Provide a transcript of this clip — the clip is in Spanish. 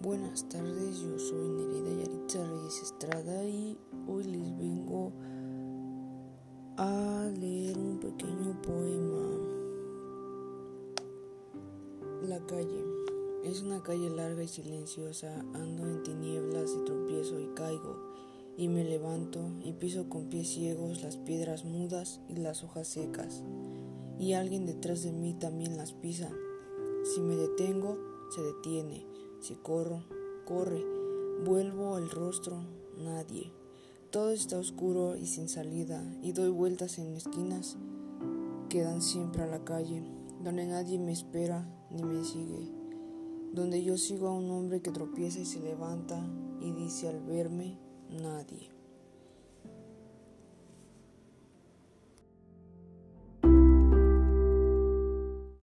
buenas tardes, yo soy Nerida Yaritza Reyes Estrada y hoy les vengo a leer un pequeño poema. La calle. Es una calle larga y silenciosa, ando en tinieblas y tropiezo y caigo, y me levanto y piso con pies ciegos las piedras mudas y las hojas secas, y alguien detrás de mí también las pisa. Si me detengo, se detiene si corro, corre, vuelvo el rostro, nadie. Todo está oscuro y sin salida, y doy vueltas en esquinas que dan siempre a la calle, donde nadie me espera ni me sigue, donde yo sigo a un hombre que tropieza y se levanta y dice al verme, nadie.